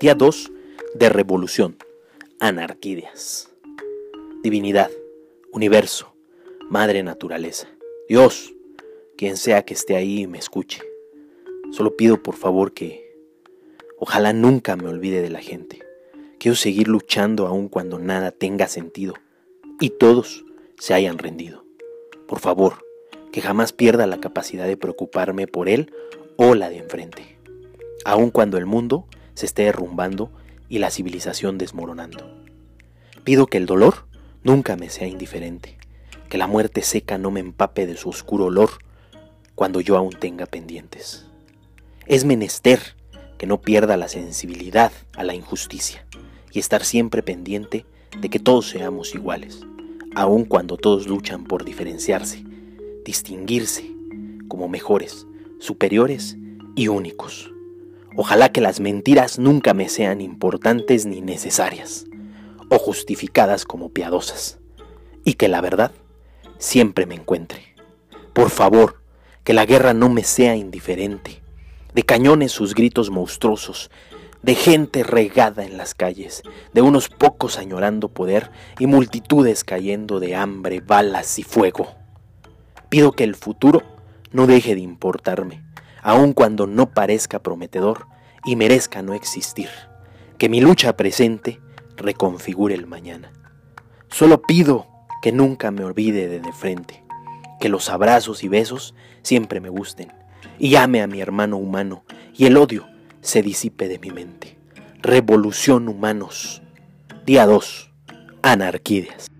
Día 2 de Revolución. Anarquídeas. Divinidad, universo, madre naturaleza, Dios, quien sea que esté ahí y me escuche. Solo pido por favor que ojalá nunca me olvide de la gente. Quiero seguir luchando aun cuando nada tenga sentido y todos se hayan rendido. Por favor, que jamás pierda la capacidad de preocuparme por él o la de enfrente, aun cuando el mundo se esté derrumbando y la civilización desmoronando. Pido que el dolor nunca me sea indiferente, que la muerte seca no me empape de su oscuro olor cuando yo aún tenga pendientes. Es menester que no pierda la sensibilidad a la injusticia y estar siempre pendiente de que todos seamos iguales, aun cuando todos luchan por diferenciarse, distinguirse como mejores, superiores y únicos. Ojalá que las mentiras nunca me sean importantes ni necesarias, o justificadas como piadosas, y que la verdad siempre me encuentre. Por favor, que la guerra no me sea indiferente, de cañones sus gritos monstruosos, de gente regada en las calles, de unos pocos añorando poder y multitudes cayendo de hambre, balas y fuego. Pido que el futuro no deje de importarme, aun cuando no parezca prometedor y merezca no existir, que mi lucha presente reconfigure el mañana. Solo pido que nunca me olvide de de frente, que los abrazos y besos siempre me gusten, y ame a mi hermano humano, y el odio se disipe de mi mente. Revolución humanos. Día 2. Anarquídeas.